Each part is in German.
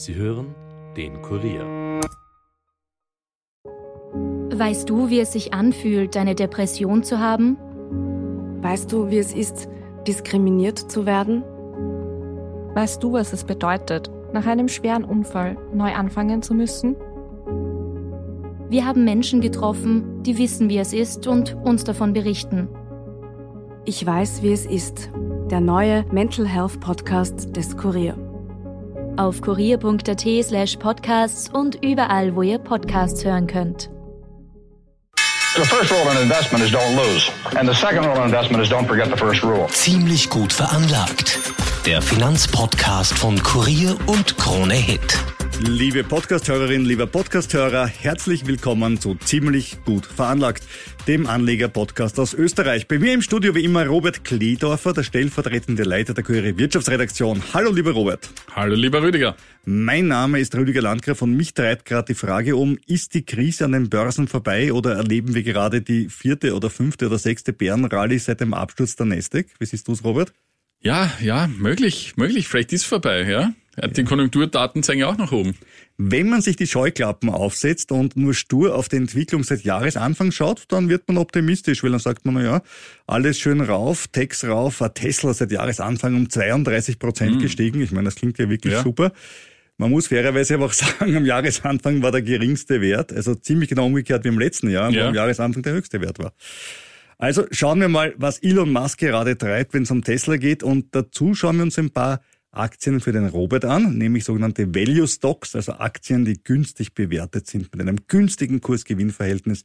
Sie hören den Kurier. Weißt du, wie es sich anfühlt, eine Depression zu haben? Weißt du, wie es ist, diskriminiert zu werden? Weißt du, was es bedeutet, nach einem schweren Unfall neu anfangen zu müssen? Wir haben Menschen getroffen, die wissen, wie es ist und uns davon berichten. Ich weiß, wie es ist. Der neue Mental Health Podcast des Kurier. Auf kurier.at slash podcasts und überall, wo ihr Podcasts hören könnt. The first rule in investment is don't lose. And the second rule in investment is don't forget the first rule. Ziemlich gut veranlagt. Der Finanzpodcast von Kurier und Krone Hit. Liebe Podcasthörerinnen, lieber Podcasthörer, herzlich willkommen zu Ziemlich gut veranlagt, dem Anleger-Podcast aus Österreich. Bei mir im Studio wie immer Robert Kledorfer, der stellvertretende Leiter der Kurier Wirtschaftsredaktion. Hallo lieber Robert. Hallo lieber Rüdiger. Mein Name ist Rüdiger Landgraf und mich treibt gerade die Frage um, ist die Krise an den Börsen vorbei oder erleben wir gerade die vierte oder fünfte oder sechste Bärenrallye seit dem Absturz der Nasdaq? Wie siehst du es, Robert? Ja, ja, möglich, möglich. Vielleicht ist es vorbei, ja. Die Konjunkturdaten zeigen ja auch nach oben. Wenn man sich die Scheuklappen aufsetzt und nur stur auf die Entwicklung seit Jahresanfang schaut, dann wird man optimistisch, weil dann sagt man, na ja, alles schön rauf, Tex rauf, Tesla seit Jahresanfang um 32 Prozent mhm. gestiegen. Ich meine, das klingt ja wirklich ja. super. Man muss fairerweise aber auch sagen, am Jahresanfang war der geringste Wert, also ziemlich genau umgekehrt wie im letzten Jahr, ja. wo am Jahresanfang der höchste Wert war. Also schauen wir mal, was Elon Musk gerade treibt, wenn es um Tesla geht. Und dazu schauen wir uns ein paar Aktien für den Robert an, nämlich sogenannte Value Stocks, also Aktien, die günstig bewertet sind mit einem günstigen Kurs-Gewinn-Verhältnis.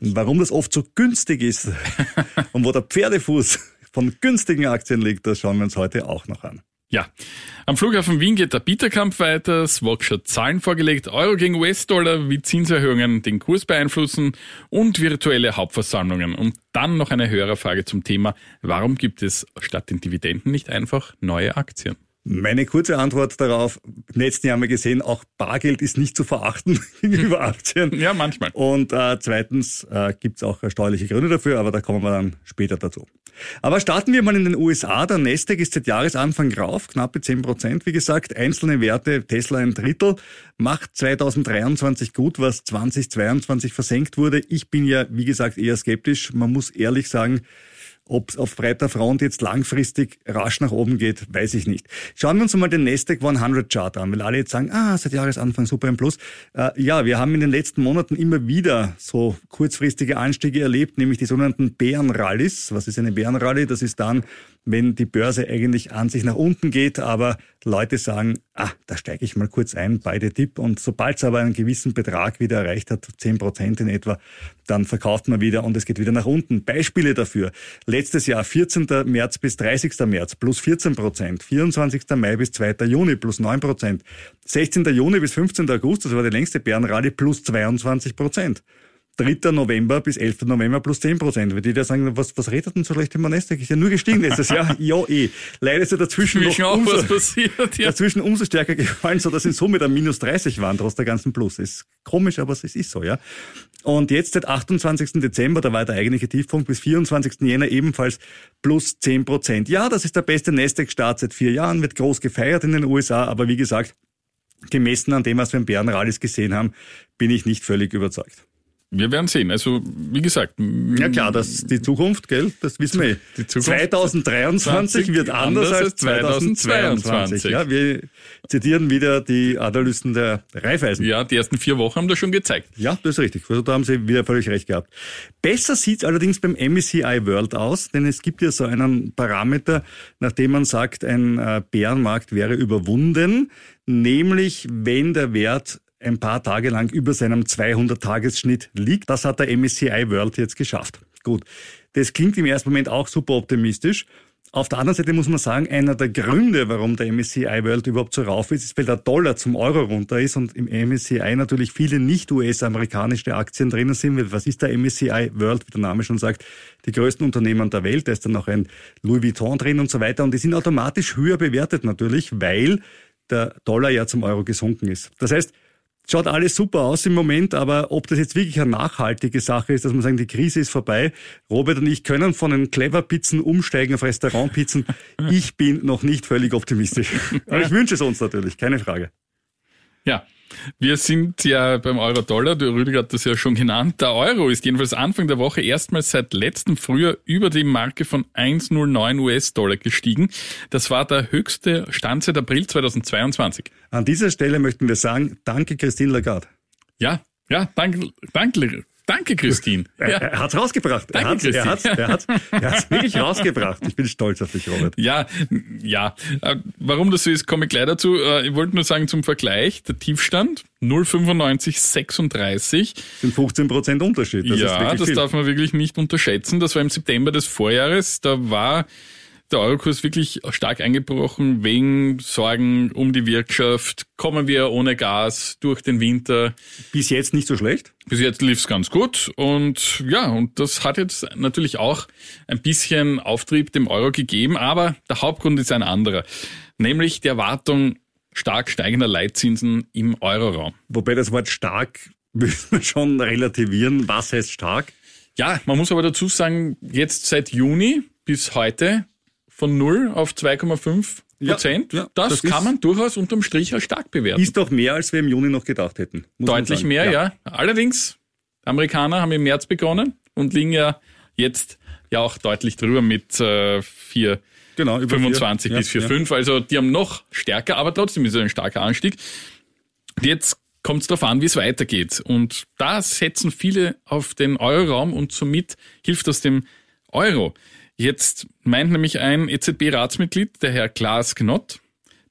Und warum das oft so günstig ist und wo der Pferdefuß von günstigen Aktien liegt, das schauen wir uns heute auch noch an. Ja, am Flughafen Wien geht der Bieterkampf weiter. Swatch hat Zahlen vorgelegt, Euro gegen US-Dollar, wie Zinserhöhungen den Kurs beeinflussen und virtuelle Hauptversammlungen. Und dann noch eine Hörerfrage zum Thema, warum gibt es statt den Dividenden nicht einfach neue Aktien? Meine kurze Antwort darauf, im letzten Jahr haben wir gesehen, auch Bargeld ist nicht zu verachten gegenüber Aktien. Ja, manchmal. Und äh, zweitens äh, gibt es auch steuerliche Gründe dafür, aber da kommen wir dann später dazu. Aber starten wir mal in den USA. Der Nasdaq ist seit Jahresanfang rauf, knappe 10 Prozent. Wie gesagt, einzelne Werte, Tesla ein Drittel, macht 2023 gut, was 2022 versenkt wurde. Ich bin ja, wie gesagt, eher skeptisch. Man muss ehrlich sagen, ob auf breiter Front jetzt langfristig rasch nach oben geht, weiß ich nicht. Schauen wir uns mal den Nasdaq 100 Chart an, weil alle jetzt sagen, ah, seit Jahresanfang super im Plus. Äh, ja, wir haben in den letzten Monaten immer wieder so kurzfristige Anstiege erlebt, nämlich die sogenannten Bärenrallies. Was ist eine Bärenrallye? Das ist dann, wenn die Börse eigentlich an sich nach unten geht, aber Leute sagen, ah, da steige ich mal kurz ein, beide Tipp. Und sobald es aber einen gewissen Betrag wieder erreicht hat, 10 Prozent in etwa, dann verkauft man wieder und es geht wieder nach unten. Beispiele dafür. Letztes Jahr 14. März bis 30. März plus 14 Prozent. 24. Mai bis 2. Juni plus 9 Prozent. 16. Juni bis 15. August, das war die längste Bärenrallye, plus 22 Prozent. 3. November bis 11. November plus 10 Prozent. Wenn die da sagen, was, was redet denn so schlecht im Nasdaq? Ist ja nur gestiegen letztes Jahr. ja, eh. Leider ist ja dazwischen noch umso, passiert, ja. dazwischen umso stärker gefallen, so dass in Summe dann minus 30 waren, trotz der ganzen Plus. Ist komisch, aber es ist so, ja. Und jetzt seit 28. Dezember, da war der eigentliche Tiefpunkt, bis 24. Jänner ebenfalls plus 10 Prozent. Ja, das ist der beste Nasdaq-Start seit vier Jahren, wird groß gefeiert in den USA, aber wie gesagt, gemessen an dem, was wir im Bärenrallis gesehen haben, bin ich nicht völlig überzeugt. Wir werden sehen. Also, wie gesagt. Ja klar, das die Zukunft, gell? Das wissen wir. Die Zukunft 2023 wird anders, als 2022. 2022. Ja, wir zitieren wieder die Analysten der Raiffeisen. Ja, die ersten vier Wochen haben das schon gezeigt. Ja, das ist richtig. Also, da haben Sie wieder völlig recht gehabt. Besser sieht's allerdings beim MSCI World aus, denn es gibt ja so einen Parameter, nachdem man sagt, ein äh, Bärenmarkt wäre überwunden, nämlich wenn der Wert ein paar Tage lang über seinem 200-Tagesschnitt liegt. Das hat der MSCI World jetzt geschafft. Gut. Das klingt im ersten Moment auch super optimistisch. Auf der anderen Seite muss man sagen, einer der Gründe, warum der MSCI World überhaupt so rauf ist, ist, weil der Dollar zum Euro runter ist und im MSCI natürlich viele nicht US-amerikanische Aktien drinnen sind. Was ist der MSCI World, wie der Name schon sagt, die größten Unternehmen der Welt. Da ist dann noch ein Louis Vuitton drin und so weiter. Und die sind automatisch höher bewertet natürlich, weil der Dollar ja zum Euro gesunken ist. Das heißt, schaut alles super aus im Moment, aber ob das jetzt wirklich eine nachhaltige Sache ist, dass man sagen, die Krise ist vorbei. Robert und ich können von den Clever-Pizzen umsteigen auf Restaurantpizzen. ich bin noch nicht völlig optimistisch. Aber ich wünsche es uns natürlich, keine Frage. Ja, wir sind ja beim Euro-Dollar, der Rüdiger hat das ja schon genannt. Der Euro ist jedenfalls Anfang der Woche erstmals seit letztem Frühjahr über die Marke von 1,09 US-Dollar gestiegen. Das war der höchste Stand seit April 2022. An dieser Stelle möchten wir sagen, danke Christine Lagarde. Ja, ja, danke, danke, Danke, Christine. Er, Ja. er hat's rausgebracht. Danke, er hat's, er hat's, Christine. er hat's, er hat's wirklich rausgebracht. Ich bin stolz auf dich, Robert. Ja, ja. Äh, Warum das so ist, komme ich gleich dazu. Äh, Ich wollte nur sagen zum Vergleich, der Tiefstand 0,9536. sind 15 Prozent Unterschied. Das ja, das viel. darf man wirklich nicht unterschätzen. Das war im September des Vorjahres. Da war der Eurokurs wirklich stark eingebrochen wegen Sorgen um die Wirtschaft. Kommen wir ohne Gas durch den Winter? Bis jetzt nicht so schlecht. Bis jetzt lief's ganz gut und ja, und das hat jetzt natürlich auch ein bisschen Auftrieb dem Euro gegeben, aber der Hauptgrund ist ein anderer, nämlich die Erwartung stark steigender Leitzinsen im Euroraum. Wobei das Wort stark müssen wir schon relativieren. Was heißt stark? Ja, man muss aber dazu sagen, jetzt seit Juni bis heute von 0 auf 2,5 Prozent, Ja, ja, das, das kann man durchaus unterm Strich als stark bewerten. Ist doch mehr, als wir im Juni noch gedacht hätten. Deutlich mehr, ja. Allerdings, die Amerikaner haben im März begonnen und liegen ja jetzt ja auch deutlich drüber mit äh, 4, Genau, über 25 vier. bis Ja, 4,5. Also die haben noch stärker, aber trotzdem ist es ein starker Anstieg. Jetzt kommt es darauf an, wie es weitergeht. Und da setzen viele auf den Euroraum und somit hilft das dem Euro. Jetzt meint nämlich ein EZB-Ratsmitglied, der Herr Klaas Knott,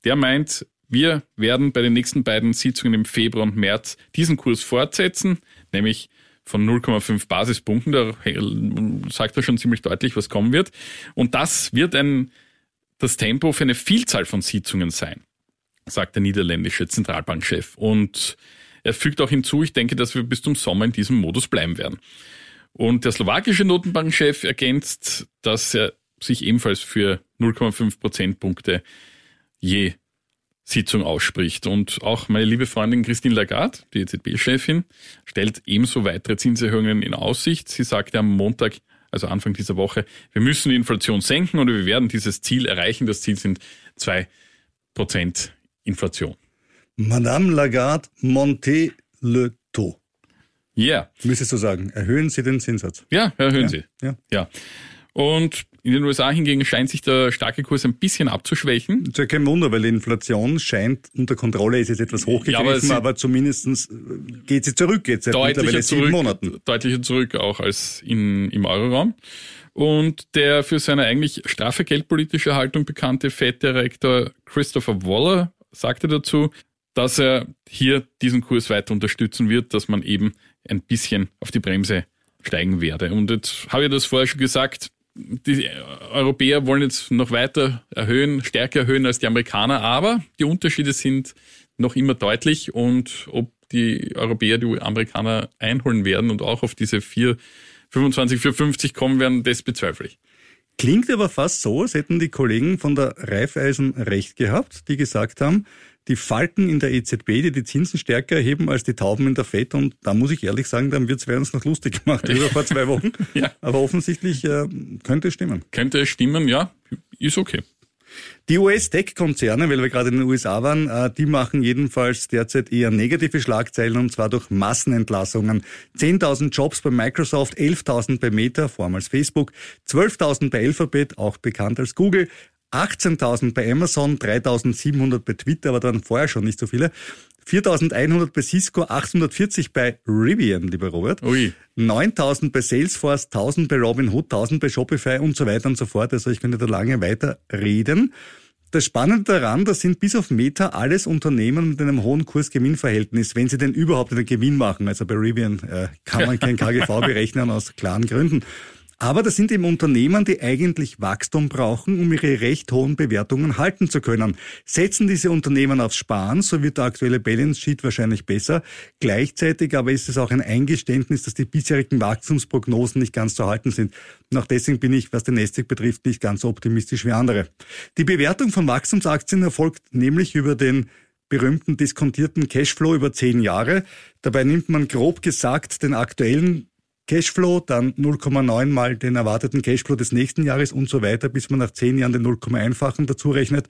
der meint, wir werden bei den nächsten beiden Sitzungen im Februar und März diesen Kurs fortsetzen, nämlich von 0,5 Basispunkten. Da sagt er schon ziemlich deutlich, was kommen wird. Und das wird ein, das Tempo für eine Vielzahl von Sitzungen sein, sagt der niederländische Zentralbankchef. Und er fügt auch hinzu, ich denke, dass wir bis zum Sommer in diesem Modus bleiben werden. Und der slowakische Notenbankchef ergänzt, dass er sich ebenfalls für 0,5 Prozentpunkte je Sitzung ausspricht. Und auch meine liebe Freundin Christine Lagarde, die EZB-Chefin, stellt ebenso weitere Zinserhöhungen in Aussicht. Sie sagte am Montag, also Anfang dieser Woche, wir müssen die Inflation senken und wir werden dieses Ziel erreichen. Das Ziel sind zwei Prozent Inflation. Madame Lagarde, montez le taux. Ja, Müsstest du sagen. Erhöhen Sie den Zinssatz. ja, erhöhen Sie. Ja. Ja. Und in den USA hingegen scheint sich der starke Kurs ein bisschen abzuschwächen. Ist ja kein Wunder, weil die Inflation scheint unter Kontrolle, ist jetzt etwas hochgegriffen, aber sie- aber, zumindestens geht sie zurück jetzt seit mittlerweile sieben zurück, Monaten. deutlicher zurück auch als in, im Euroraum. Und der für seine eigentlich straffe geldpolitische Haltung bekannte Fed-Direktor Christopher Waller sagte dazu, dass er hier diesen Kurs weiter unterstützen wird, dass man eben ein bisschen auf die Bremse steigen werde. Und jetzt habe ich das vorher schon gesagt, die Europäer wollen jetzt noch weiter erhöhen, stärker erhöhen als die Amerikaner, aber die Unterschiede sind noch immer deutlich und ob die Europäer die Amerikaner einholen werden und auch auf diese 4, 25, 450 kommen werden, das bezweifle ich. Klingt aber fast so, als hätten die Kollegen von der Raiffeisen recht gehabt, die gesagt haben, die Falken in der EZB, die die Zinsen stärker erheben als die Tauben in der FED. Und da muss ich ehrlich sagen, dann wird's wer uns noch lustig gemacht über vor zwei Wochen. Ja. Aber offensichtlich äh, könnte es stimmen. Könnte es stimmen? Ja, ist okay. Die US-Tech-Konzerne, weil wir gerade in den USA waren, äh, die machen jedenfalls derzeit eher negative Schlagzeilen und zwar durch Massenentlassungen. 10.000 Jobs bei Microsoft, 11.000 bei Meta, vormals Facebook, 12.000 bei Alphabet, auch bekannt als Google, 18.000 bei Amazon, 3.700 bei Twitter, aber dann vorher schon nicht so viele. 4.100 bei Cisco, 840 bei Rivian, lieber Robert. Ui. 9000 bei Salesforce, 1000 bei Robinhood, 1000 bei Shopify und so weiter und so fort. Also ich könnte da lange weiter reden. Das Spannende daran, das sind bis auf Meta alles Unternehmen mit einem hohen Kurs-Gewinn-Verhältnis, wenn sie denn überhaupt einen Gewinn machen. Also bei Rivian äh, kann man kein KGV berechnen aus klaren Gründen. Aber das sind eben Unternehmen, die eigentlich Wachstum brauchen, um ihre recht hohen Bewertungen halten zu können. Setzen diese Unternehmen aufs Sparen, so wird der aktuelle Balance Sheet wahrscheinlich besser. Gleichzeitig aber ist es auch ein Eingeständnis, dass die bisherigen Wachstumsprognosen nicht ganz zu halten sind. Und auch deswegen bin ich, was den Nasdaq betrifft, nicht ganz so optimistisch wie andere. Die Bewertung von Wachstumsaktien erfolgt nämlich über den berühmten diskontierten Cashflow über zehn Jahre. Dabei nimmt man grob gesagt den aktuellen Cashflow, dann 0,9 mal den erwarteten Cashflow des nächsten Jahres und so weiter, bis man nach zehn Jahren den 0,1-fachen dazu rechnet.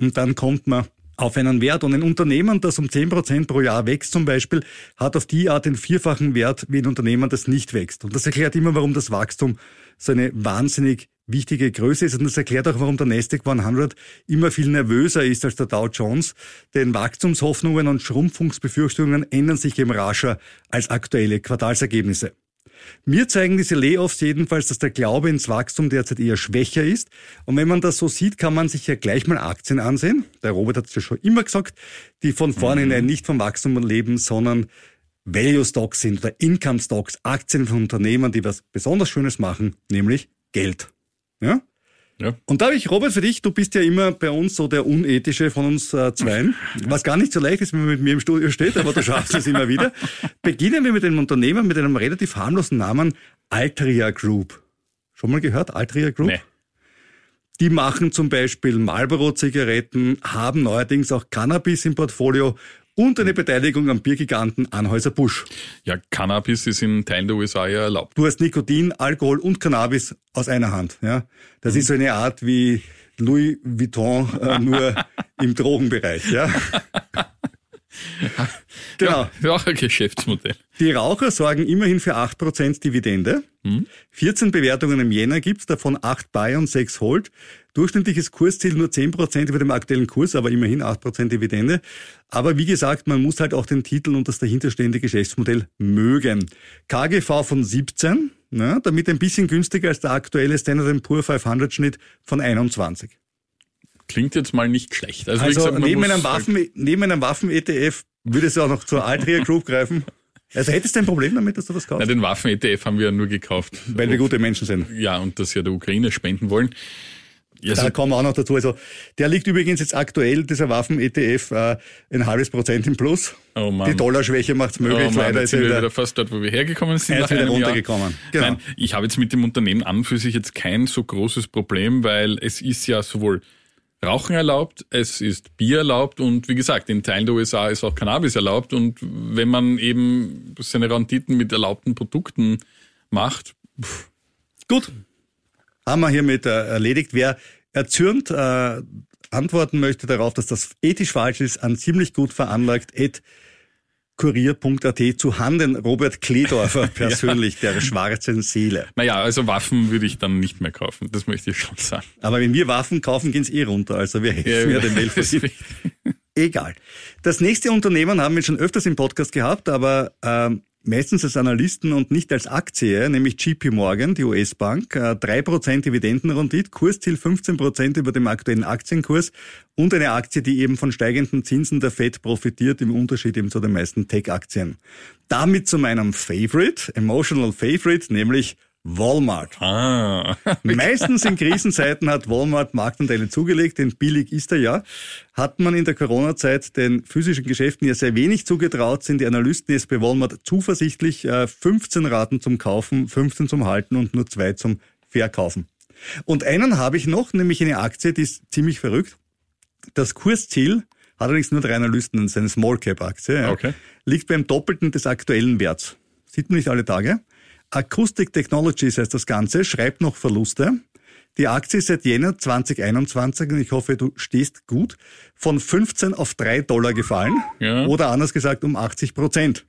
Und dann kommt man auf einen Wert. Und ein Unternehmen, das um 10% pro Jahr wächst zum Beispiel, hat auf die Art den vierfachen Wert wie ein Unternehmen, das nicht wächst. Und das erklärt immer, warum das Wachstum so eine wahnsinnig wichtige Größe ist. Und das erklärt auch, warum der Nasdaq 100 immer viel nervöser ist als der Dow Jones. Denn Wachstumshoffnungen und Schrumpfungsbefürchtungen ändern sich eben rascher als aktuelle Quartalsergebnisse. Mir zeigen diese Layoffs jedenfalls, dass der Glaube ins Wachstum derzeit eher schwächer ist. Und wenn man das so sieht, kann man sich ja gleich mal Aktien ansehen. Der Robert hat es ja schon immer gesagt, die von vornherein mhm. nicht vom Wachstum leben, sondern Value Stocks sind oder Income Stocks, Aktien von Unternehmen, die was besonders Schönes machen, nämlich Geld. Ja? Ja. Und da habe ich, Robert, für dich, du bist ja immer bei uns so der Unethische von uns äh, Zweien, was gar nicht so leicht ist, wenn man mit mir im Studio steht, aber du schaffst es immer wieder. Beginnen wir mit einem Unternehmen mit einem relativ harmlosen Namen, Altria Group. Schon mal gehört, Altria Group? Nee. Die machen zum Beispiel Marlboro-Zigaretten, haben neuerdings auch Cannabis im Portfolio und eine Beteiligung am Biergiganten Anhäuser-Busch. Ja, Cannabis ist in Teilen der USA ja erlaubt. Du hast Nikotin, Alkohol und Cannabis aus einer Hand. Ja, Das mhm. ist so eine Art wie Louis Vuitton, äh, nur im Drogenbereich. Ja. genau. Ja, auch ein Geschäftsmodell. Die Raucher sorgen immerhin für 8% Dividende. Hm. 14 Bewertungen im Jänner gibt's, davon 8 Buy und 6 Hold. Durchschnittliches Kursziel nur 10% über dem aktuellen Kurs, aber immerhin 8% Dividende. Aber wie gesagt, man muss halt auch den Titel und das dahinterstehende Geschäftsmodell mögen. KGV von 17, ne, damit ein bisschen günstiger als der aktuelle Standard Poor 500 Schnitt von 21. Klingt jetzt mal nicht schlecht. Also, also gesagt, neben, einem Waffen, halt neben einem Waffen-ETF würde es auch noch zur Altria Group greifen. Also hättest du ein Problem damit, dass du das kaufst? Na, den Waffen-ETF haben wir ja nur gekauft. Weil wir gute Menschen sind. Ja, und dass ja der Ukraine spenden wollen. Ja, da kommen wir auch noch dazu. Also der liegt übrigens jetzt aktuell, dieser Waffen-ETF, äh, ein halbes Prozent im Plus. Oh Mann. Die Dollarschwäche macht es möglich. Oh Mann, Leider jetzt sind wir wieder fast dort, wo wir hergekommen sind. Jetzt wieder runtergekommen. Genau. Nein, ich habe jetzt mit dem Unternehmen an für sich jetzt kein so großes Problem, weil es ist ja sowohl Rauchen erlaubt, es ist Bier erlaubt und wie gesagt, in Teilen der USA ist auch Cannabis erlaubt und wenn man eben seine Renditen mit erlaubten Produkten macht. Pff. Gut, haben wir hiermit äh, erledigt. Wer erzürnt äh, antworten möchte darauf, dass das ethisch falsch ist, an ziemlich gut veranlagt, kurier.at zu Handen Robert Kledorfer persönlich, ja. der schwarzen Seele. Naja, also Waffen würde ich dann nicht mehr kaufen, das möchte ich schon sagen. Aber wenn wir Waffen kaufen, geht's eh runter, also wir helfen ja, ja den Weltversuch. Egal. Das nächste Unternehmen haben wir schon öfters im Podcast gehabt, aber ähm, meistens als Analysten und nicht als Aktie, nämlich JP Morgan, die US-Bank, 3% äh, Dividendenrendite, Kursziel 15% über dem aktuellen Aktienkurs und eine Aktie, die eben von steigenden Zinsen der Fed profitiert, im Unterschied eben zu den meisten Tech-Aktien. Damit zu meinem Favorite, Emotional Favorite, nämlich Walmart. Ah. Meistens in Krisenzeiten hat Walmart Marktanteile zugelegt, denn billig ist er ja. Hat man in der Corona-Zeit den physischen Geschäften ja sehr wenig zugetraut, sind die Analysten jetzt bei Walmart zuversichtlich, 15 äh, Raten zum Kaufen, 15 zum Halten und nur zwei zum Verkaufen. Und einen habe ich noch, nämlich eine Aktie, die ist ziemlich verrückt. Das Kursziel hat allerdings nur drei Analysten, seine Small Cap Aktie, okay. liegt beim Doppelten des aktuellen Werts. Sieht man nicht alle Tage. Acoustic Technologies heißt das Ganze, schreibt noch Verluste. Die Aktie ist seit Jänner 2021, und ich hoffe, du stehst gut, von 15 auf 3 Dollar gefallen. Ja. Oder anders gesagt um 80 Prozent.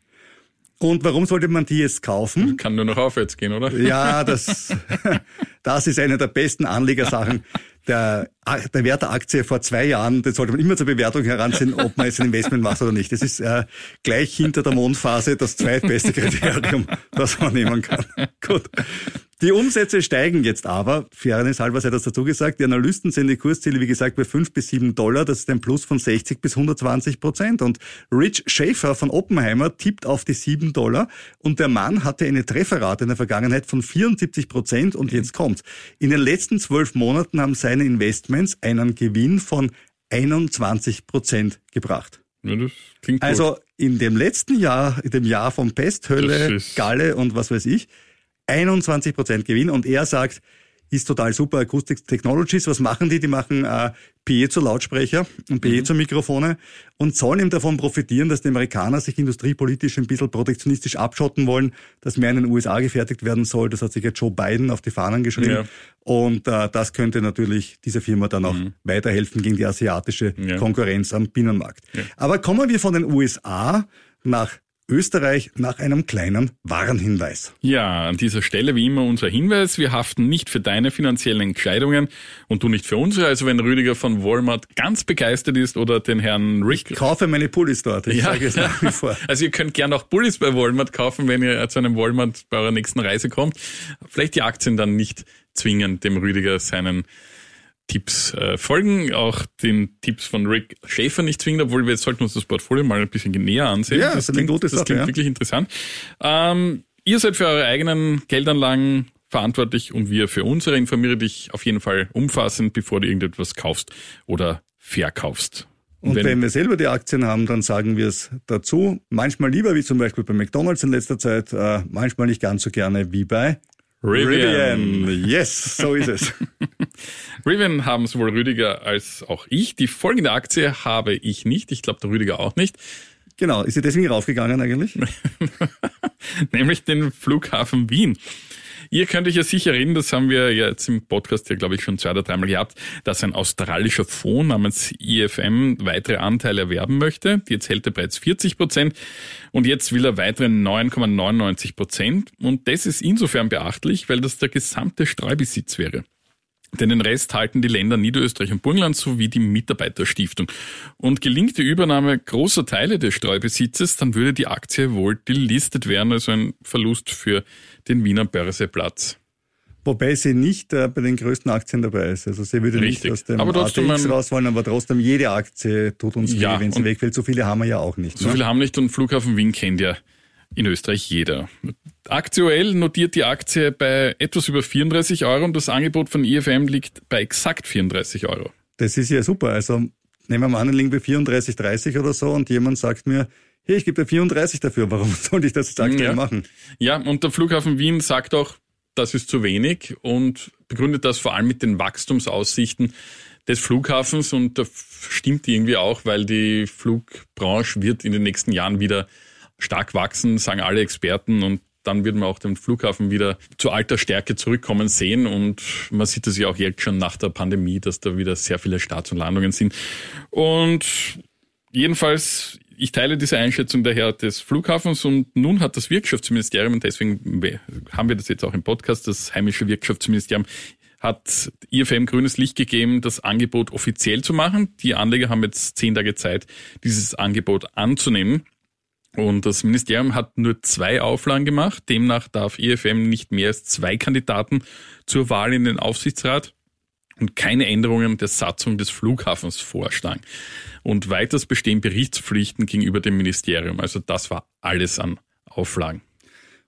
Und warum sollte man die jetzt kaufen? Kann nur noch aufwärts gehen, oder? Ja, das, das ist eine der besten Anlegersachen. Der, der Wert der Aktie vor zwei Jahren, den sollte man immer zur Bewertung heranziehen, ob man jetzt ein Investment macht oder nicht. Das ist äh, gleich hinter der Mondphase das zweitbeste Kriterium, das man nehmen kann. Gut. Die Umsätze steigen jetzt aber, Fairness halber sei das dazu gesagt, die Analysten sehen die Kursziele, wie gesagt, bei 5 bis 7 Dollar, das ist ein Plus von 60 bis 120 Prozent. Und Rich Schaefer von Oppenheimer tippt auf die 7 Dollar und der Mann hatte eine Trefferrate in der Vergangenheit von 74 Prozent und jetzt kommt's. In den letzten zwölf Monaten haben seine Investments einen Gewinn von 21 Prozent gebracht. Ja, klingt gut. Also in dem letzten Jahr, in dem Jahr von Pest, Hölle, Galle und was weiß ich, 21 Prozent Gewinn und er sagt, ist total super. Acoustics Technologies, was machen die? Die machen äh, Piezo-Lautsprecher und Piezo-Mikrofone und sollen eben davon profitieren, dass die Amerikaner sich industriepolitisch ein bisschen protektionistisch abschotten wollen, dass mehr in den USA gefertigt werden soll. Das hat sich jetzt Joe Biden auf die Fahnen geschrieben. Ja. Und äh, das könnte natürlich dieser Firma dann auch weiterhelfen gegen die asiatische Ja. Konkurrenz am Binnenmarkt. Aber kommen wir von den USA nach Österreich nach einem kleinen Warnhinweis. Ja, an dieser Stelle wie immer unser Hinweis, wir haften nicht für deine finanziellen Entscheidungen und du nicht für unsere. Also wenn Rüdiger von Walmart ganz begeistert ist oder den Herrn Rick... Kaufe meine Pullis dort. Ich Ja. sage es nach wie vor. Also ihr könnt gerne auch Bullies bei Walmart kaufen, wenn ihr zu einem Walmart bei eurer nächsten Reise kommt. Vielleicht die Aktien dann nicht zwingen, dem Rüdiger seinen Tipps äh, folgen, auch den Tipps von Rick Schäfer nicht zwingen, obwohl wir jetzt sollten uns das Portfolio mal ein bisschen näher ansehen. Ja, das eine klingt, das Sache, klingt ja. wirklich interessant. Ähm, ihr seid für eure eigenen Geldanlagen verantwortlich und wir für unsere. Informiere dich auf jeden Fall umfassend, bevor du irgendetwas kaufst oder verkaufst. Und wenn, wir selber die Aktien haben, dann sagen wir es dazu. Manchmal lieber, wie zum Beispiel bei McDonalds in letzter Zeit, äh, manchmal nicht ganz so gerne wie bei Rivian. Yes, so ist es. Rivian haben sowohl Rüdiger als auch ich. Die folgende Aktie habe ich nicht. Ich glaube, der Rüdiger auch nicht. genau. Ist sie deswegen raufgegangen eigentlich? Nämlich den Flughafen Wien. Ihr könnt euch ja sicher erinnern, das haben wir jetzt im Podcast ja, glaube ich, schon zwei oder dreimal gehabt, dass ein australischer Fonds namens IFM weitere Anteile erwerben möchte. Jetzt hält er bereits 40 Prozent und jetzt will er weitere 9,99 Prozent. Und das ist insofern beachtlich, weil das der gesamte Streubesitz wäre. Denn den Rest halten die Länder Niederösterreich und Burgenland sowie die Mitarbeiterstiftung. Und gelingt die Übernahme großer Teile des Streubesitzes, dann würde die Aktie wohl delistet werden, also ein Verlust für den Wiener Börseplatz. Wobei sie nicht äh, bei den größten Aktien dabei ist. Also sie würde Richtig. nicht aus dem Aber trotzdem ATX raus wollen, aber trotzdem jede Aktie tut uns weh, Ja, wenn sie wegfällt. So viele haben wir ja auch nicht. So ne? viele haben nicht und Flughafen Wien kennt ja in Österreich jeder. Aktuell notiert die Aktie bei etwas über 34 Euro und das Angebot von IFM liegt bei exakt 34 Euro. Das ist ja super. Also nehmen wir mal an, liegen bei 34, 30 oder so und jemand sagt mir, hey, ich gebe dir 34 dafür, warum sollte ich das jetzt aktuell Ja. machen? Ja, und der Flughafen Wien sagt auch, das ist zu wenig und begründet das vor allem mit den Wachstumsaussichten des Flughafens und das stimmt irgendwie auch, weil die Flugbranche wird in den nächsten Jahren wieder stark wachsen, sagen alle Experten und dann wird man auch den Flughafen wieder zu alter Stärke zurückkommen sehen und man sieht das ja auch jetzt schon nach der Pandemie, dass da wieder sehr viele Starts und Landungen sind. Und Jedenfalls, ich teile diese Einschätzung daher des Flughafens und nun hat das Wirtschaftsministerium, und deswegen haben wir das jetzt auch im Podcast, das heimische Wirtschaftsministerium, hat IFM grünes Licht gegeben, das Angebot offiziell zu machen. Die Anleger haben jetzt zehn Tage Zeit, dieses Angebot anzunehmen. Und das Ministerium hat nur zwei Auflagen gemacht. Demnach darf IFM nicht mehr als zwei Kandidaten zur Wahl in den Aufsichtsrat und keine Änderungen der Satzung des Flughafens vorschlagen. Und weiters bestehen Berichtspflichten gegenüber dem Ministerium. Also das war alles an Auflagen.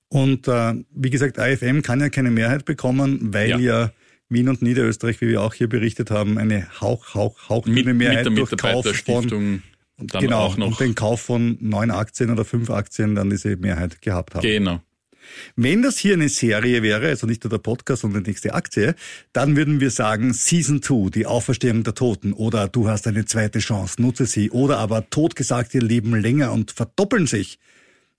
Und äh, wie gesagt, IFM kann ja keine Mehrheit bekommen, weil Ja. ja, Wien und Niederösterreich, wie wir auch hier berichtet haben, eine hauch, hauch, hauchdünne Mit, mit Mehrheit der durch Kauf von und dann genau, auch noch. und den Kauf von neun Aktien oder fünf Aktien dann diese Mehrheit gehabt haben. Genau. Wenn das hier eine Serie wäre, also nicht nur der Podcast und die nächste Aktie, dann würden wir sagen Season 2, die Auferstehung der Toten oder du hast eine zweite Chance, nutze sie oder aber totgesagt ihr Leben länger und verdoppeln sich.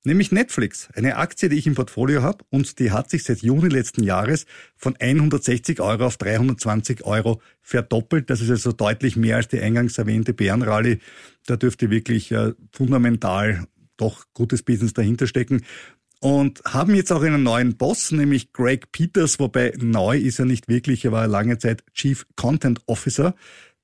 Nämlich Netflix, eine Aktie, die ich im Portfolio habe und die hat sich seit Juni letzten Jahres von 160 Euro auf 320 Euro verdoppelt. Das ist also deutlich mehr als die eingangs erwähnte Bärenrallye. Da dürfte wirklich äh, fundamental doch gutes Business dahinter stecken und haben jetzt auch einen neuen Boss, nämlich Greg Peters, wobei neu ist er nicht wirklich, er war lange Zeit Chief Content Officer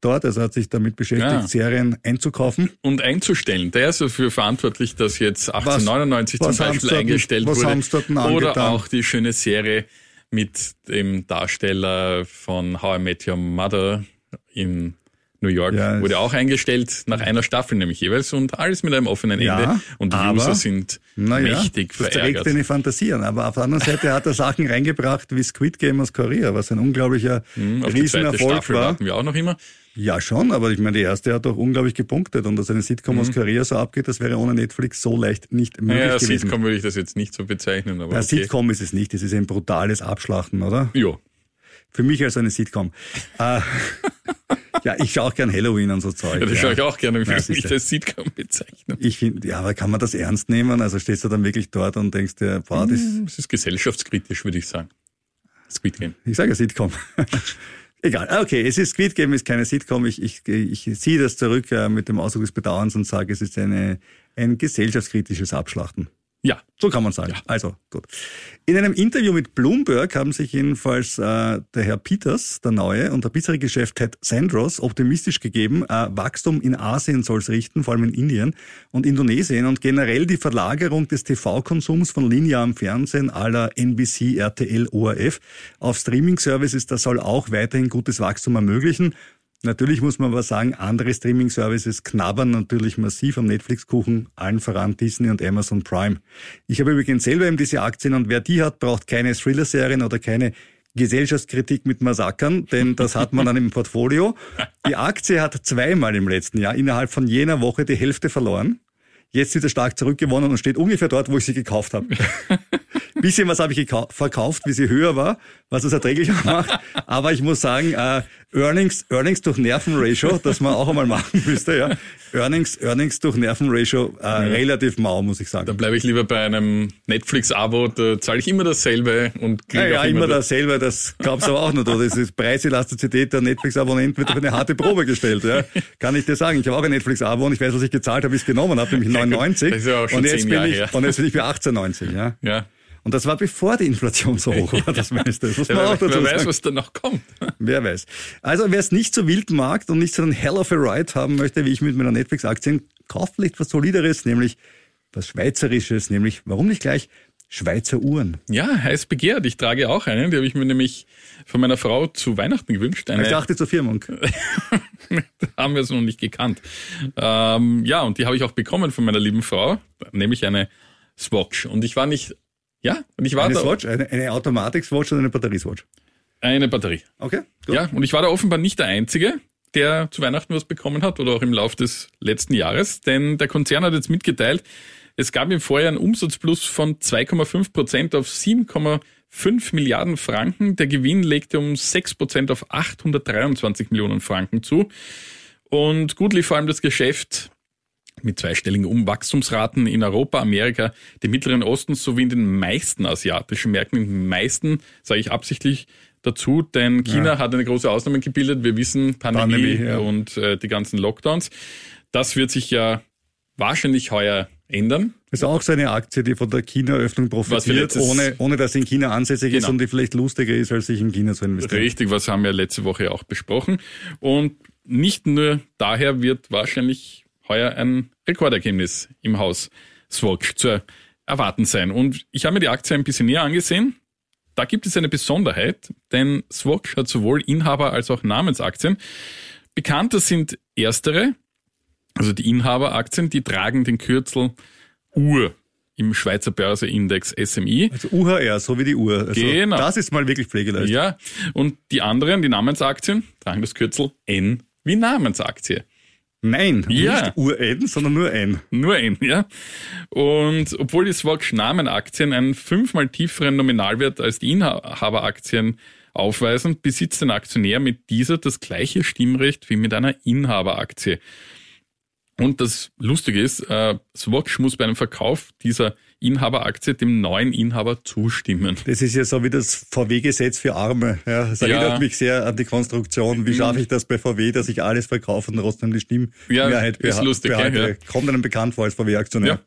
dort, also hat sich damit beschäftigt, Ja. Serien einzukaufen. Und einzustellen. Der ist dafür verantwortlich, dass jetzt 1899 was zum haben's Beispiel eingestellt was wurde. dort denn Oder auch die schöne Serie mit dem Darsteller von How I Met Your Mother in New York Ja, wurde auch eingestellt, nach einer Staffel nämlich jeweils und alles mit einem offenen Ja, Ende. Und die aber- User sind Naja, mächtig das verärgert. deine Fantasie an. Aber auf der anderen Seite hat er Sachen reingebracht wie Squid Game aus Korea, was ein unglaublicher Hm, Auf die zweite Riesenerfolg Staffel war. warten wir auch noch immer. Ja, schon, aber ich meine, die erste hat doch unglaublich gepunktet und dass eine Sitcom Mhm. aus Korea so abgeht, das wäre ohne Netflix so leicht nicht möglich Naja, gewesen. Sitcom würde ich das jetzt nicht so bezeichnen, aber Bei okay. Sitcom ist es nicht, es ist ein brutales Abschlachten, oder? Ja, Für mich als eine Sitcom. äh, ja, ich schaue auch gern Halloween und so Zeug. Ja, das schaue ich auch gerne, ich siehste. nicht als Sitcom bezeichnen. Ich finde, ja, aber kann man das ernst nehmen? Also stehst du dann wirklich dort und denkst dir, boah, das, Es ist gesellschaftskritisch, würde ich sagen. Squid Game. ich sage ja Sitcom. Egal, okay, es ist Squid Game, ist keine Sitcom. Ich, ich, ich ziehe das zurück äh, mit dem Ausdruck des Bedauerns und sage, es ist eine, ein gesellschaftskritisches Abschlachten. Ja, So kann man sagen. Also gut. In einem Interview mit Bloomberg haben sich jedenfalls äh, der Herr Peters, der Neue, und der bisherige Chef Ted Sandros optimistisch gegeben, äh, Wachstum in Asien soll es richten, vor allem in Indien und Indonesien und generell die Verlagerung des TV-Konsums von linearem Fernsehen aller NBC, RTL, ORF auf Streaming-Services, das soll auch weiterhin gutes Wachstum ermöglichen. Natürlich muss man aber sagen, andere Streaming-Services knabbern natürlich massiv am Netflix-Kuchen, allen voran Disney und Amazon Prime. Ich habe übrigens selber eben diese Aktien und wer die hat, braucht keine Thriller-Serien oder keine Gesellschaftskritik mit Massakern, denn das hat man dann im Portfolio. Die Aktie hat zweimal im letzten Jahr innerhalb von jener Woche die Hälfte verloren. Jetzt wieder stark zurückgewonnen und steht ungefähr dort, wo ich sie gekauft habe. Bisschen was habe ich verkauft, wie sie höher war, was es erträglicher macht. Aber ich muss sagen, äh, Earnings, Earnings durch Nervenratio, das man auch einmal machen müsste, ja. Earnings, Earnings durch Nervenratio, äh, relativ mau, muss ich sagen. da bleibe ich lieber bei einem Netflix-Abo, da zahle ich immer dasselbe und kriege Ja, ja, auch immer das. dasselbe, das glaubst du aber auch nicht, oder? Das ist Preiselastizität der Netflix-Abonnenten wird auf eine harte Probe gestellt, ja. Kann ich dir sagen. Ich habe auch ein Netflix-Abo und ich weiß, was ich gezahlt habe, wie ich es genommen habe, nämlich 99. Das ist ja auch schon und jetzt bin Jahre ich, her. und jetzt bin ich bei 18,90, ja. Ja. Und das war bevor die Inflation so hoch war, das meiste. Das muss man Ja, auch wer, dazu wer weiß, sagen. was da noch kommt. Wer weiß. Also wer es nicht so wild mag und nicht so einen Hell of a Ride haben möchte, wie ich mit meiner Netflix-Aktien, kauft vielleicht was Solideres, nämlich was Schweizerisches, nämlich, warum nicht gleich Schweizer Uhren? Ja, heiß begehrt. Ich trage auch einen, die habe ich mir nämlich von meiner Frau zu Weihnachten gewünscht. Eine, Ich dachte zur Firmung. haben wir es noch nicht gekannt. Ähm, ja, und die habe ich auch bekommen von meiner lieben Frau, nämlich eine Swatch. Und ich war nicht, ja, und ich war Eine da, Swatch, eine, eine Automatik-Swatch oder eine Batterieswatch? eine Batterie. Okay, gut. Ja, und ich war da offenbar nicht der Einzige, der zu Weihnachten was bekommen hat oder auch im Lauf des letzten Jahres, denn der Konzern hat jetzt mitgeteilt, es gab im Vorjahr einen Umsatzplus von 2,5 Prozent auf 7,5 Milliarden Franken. Der Gewinn legte um 6 Prozent auf 823 Millionen Franken zu. Und gut lief vor allem das Geschäft mit zweistelligen Umwachstumsraten in Europa, Amerika, dem Mittleren Osten sowie in den meisten asiatischen Märkten. In den meisten sage ich absichtlich dazu, denn China hat eine große Ausnahme gebildet. Wir wissen, Pandemie, Pandemie, ja. und äh, die ganzen Lockdowns. Das wird sich ja wahrscheinlich heuer ändern. Das ist auch so eine Aktie, die von der China-Öffnung profitiert, ohne, ohne dass sie in China ansässig ist Genau. und die vielleicht lustiger ist, als sich in China zu investieren. Richtig, was haben wir letzte Woche auch besprochen. Und nicht nur daher wird wahrscheinlich heuer ein Rekordergebnis im Haus Swatch zu erwarten sein. Und ich habe mir die Aktie ein bisschen näher angesehen. Da gibt es eine Besonderheit, denn Swatch hat sowohl Inhaber als auch Namensaktien. Bekannter sind erstere, also die Inhaberaktien, die tragen den Kürzel UR im Schweizer Börseindex SMI. Also UHR, so wie die Uhr. Also Genau. Das ist mal wirklich pflegeleicht. Ja, und die anderen, die Namensaktien, tragen das Kürzel N wie Namensaktie. Nein, Ja. nicht UR-N, sondern nur N. Nur N, ja. Und obwohl die Swatch Namenaktien einen fünfmal tieferen Nominalwert als die Inhaberaktien aufweisen, besitzt ein Aktionär mit dieser das gleiche Stimmrecht wie mit einer Inhaberaktie. Und das Lustige ist, äh, Swatch muss bei einem Verkauf dieser Inhaberaktie dem neuen Inhaber zustimmen. Das ist ja so wie das VW-Gesetz für Arme. Ja, das Ja. Mhm. erinnert mich sehr an die Konstruktion. Wie schaffe ich das bei VW, dass ich alles verkaufe und trotzdem die Stimmmehrheit Ja, ist lustig, behalte? ja, ja. Kommt einem bekannt vor als VW-Aktionär.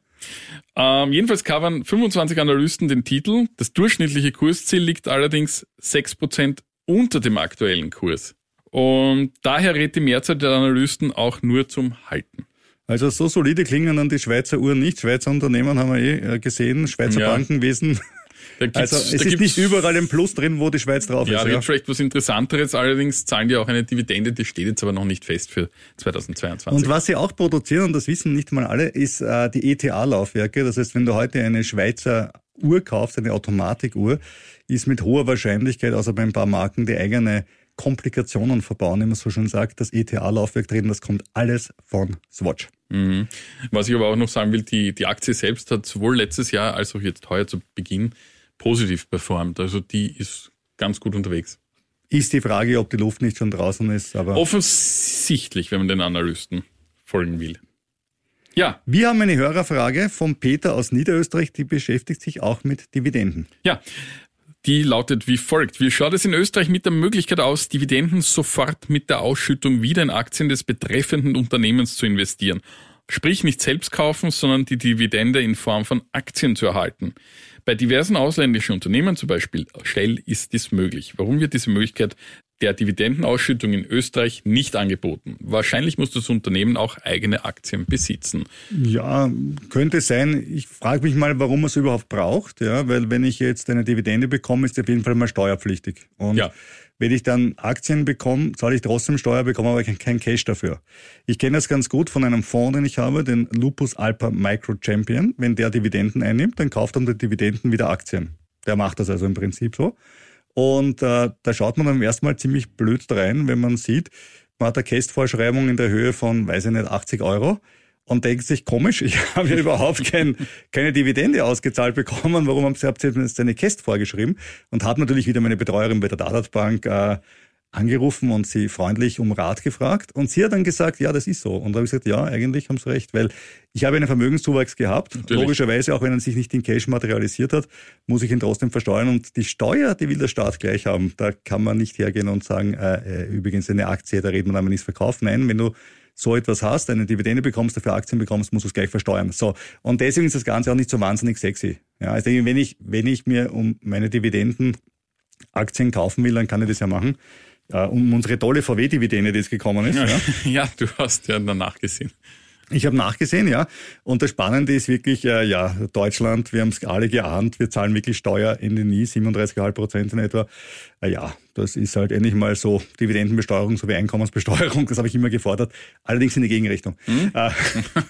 Ähm, jedenfalls covern 25 Analysten den Titel. Das durchschnittliche Kursziel liegt allerdings 6% unter dem aktuellen Kurs. Und daher rät die Mehrzahl der Analysten auch nur zum Halten. Also so solide klingen dann die Schweizer Uhren nicht. Schweizer Unternehmen haben wir eh äh, gesehen, Schweizer Ja. Bankenwesen. Da Also es da ist nicht überall ein Plus drin, wo die Schweiz drauf Ja, ist. da Ja. gibt vielleicht was Interessanteres. Allerdings zahlen die auch eine Dividende, die steht jetzt aber noch nicht fest für 2022. Und was sie auch produzieren, und das wissen nicht mal alle, ist äh, die ETA-Laufwerke. Das heißt, wenn du heute eine Schweizer Uhr kaufst, eine Automatikuhr, ist mit hoher Wahrscheinlichkeit, außer bei ein paar Marken, die eigene Komplikationen verbauen, wie man so schön sagt, das ETA-Laufwerk drin. Das kommt alles von Swatch. Mhm. Was ich aber auch noch sagen will, die, die Aktie selbst hat sowohl letztes Jahr als auch jetzt heuer zu Beginn positiv performt. Also die ist ganz gut unterwegs. Ist die Frage, ob die Luft nicht schon draußen ist. Aber Offensichtlich, wenn man den Analysten folgen will. Ja, wir haben eine Hörerfrage von Peter aus Niederösterreich, die beschäftigt sich auch mit Dividenden. ja. Die lautet wie folgt. Wie schaut es in Österreich mit der Möglichkeit aus, Dividenden sofort mit der Ausschüttung wieder in Aktien des betreffenden Unternehmens zu investieren? Sprich nicht selbst kaufen, sondern die Dividende in Form von Aktien zu erhalten. Bei diversen ausländischen Unternehmen, zum Beispiel Shell, ist dies möglich. Warum wird diese Möglichkeit der Dividendenausschüttung in Österreich nicht angeboten? Wahrscheinlich muss das Unternehmen auch eigene Aktien besitzen. Ja, könnte sein. Ich frage mich mal, warum man es überhaupt braucht. Ja, weil wenn ich jetzt eine Dividende bekomme, ist die auf jeden Fall mal steuerpflichtig. Und Ja. wenn ich dann Aktien bekomme, zahle ich trotzdem Steuer, bekomme aber kein- Cash dafür. Ich kenne das ganz gut von einem Fonds, den ich habe, den Lupus Alpha Micro Champion. Wenn der Dividenden einnimmt, dann kauft er um die Dividenden wieder Aktien. Der macht das also im Prinzip so. Und äh, da schaut man beim ersten Mal ziemlich blöd rein, wenn man sieht, man hat eine Kästvorschreibung in der Höhe von, weiß ich nicht, 80 Euro und denkt sich, komisch, ich habe ja überhaupt kein, keine Dividende ausgezahlt bekommen, warum haben Sie, jetzt eine Käst vorgeschrieben? Und hat natürlich wieder meine Betreuerin bei der Dadat Bank äh, angerufen und sie freundlich um Rat gefragt. Und sie hat dann gesagt, ja, das ist so. Und da habe ich gesagt, ja, eigentlich haben sie recht, weil ich habe einen Vermögenszuwachs gehabt. Natürlich. Logischerweise, auch wenn er sich nicht in Cash materialisiert hat, muss ich ihn trotzdem versteuern. Und die Steuer, die will der Staat gleich haben. Da kann man nicht hergehen und sagen, äh, äh, übrigens eine Aktie, da redet man aber nichts verkaufen. Nein, wenn du so etwas hast, eine Dividende bekommst, dafür Aktien bekommst, musst du es gleich versteuern. So. Und deswegen ist das Ganze auch nicht so wahnsinnig sexy. Ja, also wenn ich, wenn ich mir um meine Dividenden Aktien kaufen will, dann kann ich das ja machen. Äh, um unsere tolle VW-Dividende, die jetzt gekommen ist. Ja. Ja, du hast ja danach gesehen. Ich habe nachgesehen, ja. Und das Spannende ist wirklich, äh, ja, Deutschland, wir haben es alle geahnt, wir zahlen wirklich Steuer Ende nie, 37,5 Prozent in etwa. Äh, ja, das ist halt endlich mal so Dividendenbesteuerung sowie Einkommensbesteuerung, das habe ich immer gefordert, allerdings in die Gegenrichtung. Äh,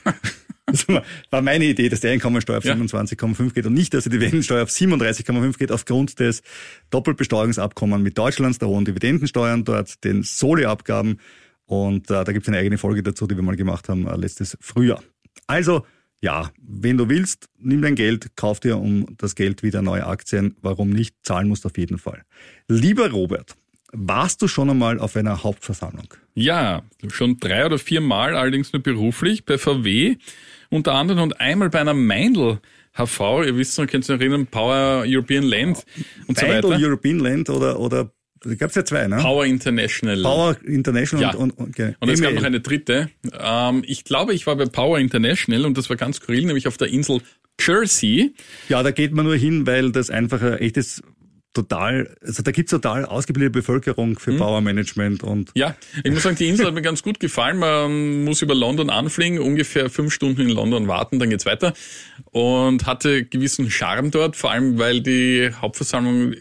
das war- war meine Idee, dass die Einkommensteuer auf Ja. 27,5 geht und nicht, dass die Dividendensteuer auf 37,5 geht, aufgrund des Doppelbesteuerungsabkommens mit Deutschlands, der hohen Dividendensteuern dort, den Soli-Abgaben. Und äh, da gibt es eine eigene Folge dazu, die wir mal gemacht haben äh, letztes Frühjahr. Also, ja, wenn du willst, nimm dein Geld, kauf dir um das Geld wieder neue Aktien. Warum nicht? Zahlen musst du auf jeden Fall. Lieber Robert, warst du schon einmal auf einer Hauptversammlung? Ja, schon drei oder vier Mal, allerdings nur beruflich, bei VW unter anderem und einmal bei einer Meindl HV, ihr wisst noch, könnt ihr euch erinnern, Power European Land und so Beidel, weiter. European Land oder, oder da gab es ja zwei, ne? Power International. Power International Ja. und, und, okay. Und es gab noch eine dritte. Ähm, ich glaube, ich war bei Power International und das war ganz skurril, nämlich auf der Insel Jersey. Ja, da geht man nur hin, weil das einfach ein echtes total, also da gibt's total ausgebildete Bevölkerung für Powermanagement und Ja, ich muss sagen, die Insel hat mir ganz gut gefallen. Man muss über London anfliegen, ungefähr fünf Stunden in London warten, dann geht's weiter. Und hatte gewissen Charme dort, vor allem weil die Hauptversammlung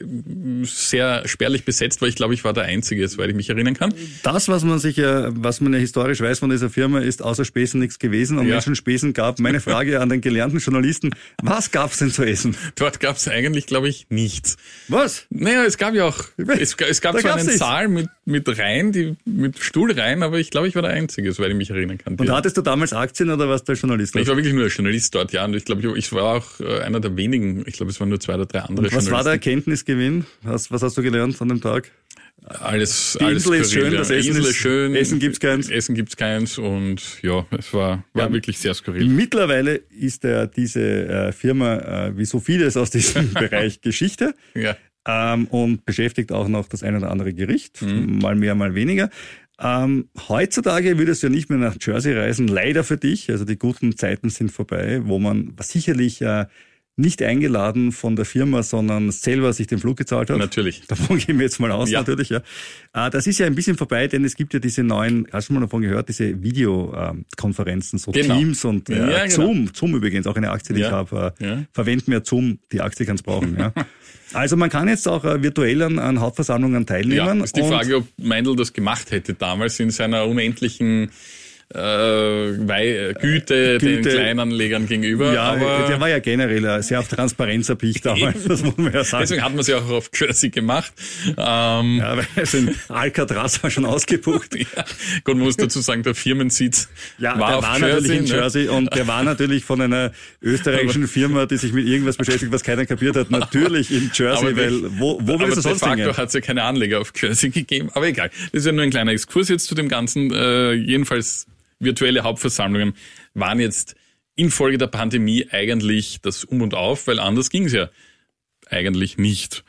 sehr spärlich besetzt war. Ich glaube, ich war der Einzige, soweit ich mich erinnern kann. das, was man sich ja, was man ja historisch weiß von dieser Firma, ist außer Spesen nichts gewesen. Und Ja. wenn es schon Spesen gab, meine Frage an den gelernten Journalisten, was gab's denn zu essen? Dort gab's eigentlich, glaube ich, nichts. Was? Naja, es gab ja auch, es, es gab Da zwar einen. Saal mit, mit Reihen, die, mit Stuhlreihen, aber ich glaube, ich war der Einzige, soweit ich mich erinnern kann. Und Ja. hattest du damals Aktien oder warst du Journalist? Ich war wirklich nur Journalist dort, ja. Und ich glaube, ich, ich war auch äh, einer der wenigen, ich glaube, es waren nur zwei oder drei andere was war der. Erkenntnisgewinn? Was, was hast du gelernt an dem Tag? Alles, Die alles Insel ist skurril, schön, ja. das Essen Insel ist- schön. Essen gibt's keins. Essen gibt's keins und ja, es war, war Ja. wirklich sehr skurril. Mittlerweile ist ja diese äh, Firma, äh, wie so vieles aus diesem Bereich Geschichte. Ja. Ähm, und beschäftigt auch noch das eine oder andere Gericht, Mhm. mal mehr, mal weniger. Ähm, heutzutage würdest du ja nicht mehr nach Jersey reisen, leider für dich. Also die guten Zeiten sind vorbei, wo man sicherlich äh, nicht eingeladen von der Firma, sondern selber sich den Flug gezahlt hat. Natürlich. Davon gehen wir jetzt mal aus, Ja. natürlich. Ja. Äh, Das ist ja ein bisschen vorbei, denn es gibt ja diese neuen, hast du mal davon gehört, diese Videokonferenzen, so Genau. Teams und äh, Ja, genau. Zoom. Zoom übrigens, auch eine Aktie, die Ja. ich habe. Äh, Ja. Verwenden wir Zoom, die Aktie kann's brauchen. Ja. Also man kann jetzt auch äh, virtuell an, an Hauptversammlungen Ja, teilnehmen. ist die Frage, ob Meindl das gemacht hätte damals in seiner unendlichen äh, Wei Güte, den Güte. Kleinanlegern gegenüber. Ja, aber der war ja generell sehr auf Transparenz erpicht damals, das muss man ja sagen. deswegen hat man sie auch auf Jersey gemacht. Ähm, Ja, weil also Alcatraz war schon ausgebucht. ja, Gut, man muss dazu sagen, der Firmensitz Ja, war der auf war Jersey, natürlich in ne? Jersey und der war natürlich von einer österreichischen Firma, die sich mit irgendwas beschäftigt, was keiner kapiert hat, natürlich in Jersey, Aber weil de- wo, wo willst du de sonst facto hingehen? hat es ja keine Anleger auf Jersey gegeben. Aber egal. Das ist ja nur ein kleiner Exkurs jetzt zu dem Ganzen. Äh, jedenfalls virtuelle Hauptversammlungen waren jetzt infolge der Pandemie eigentlich das Um und Auf, weil anders ging es ja eigentlich nicht.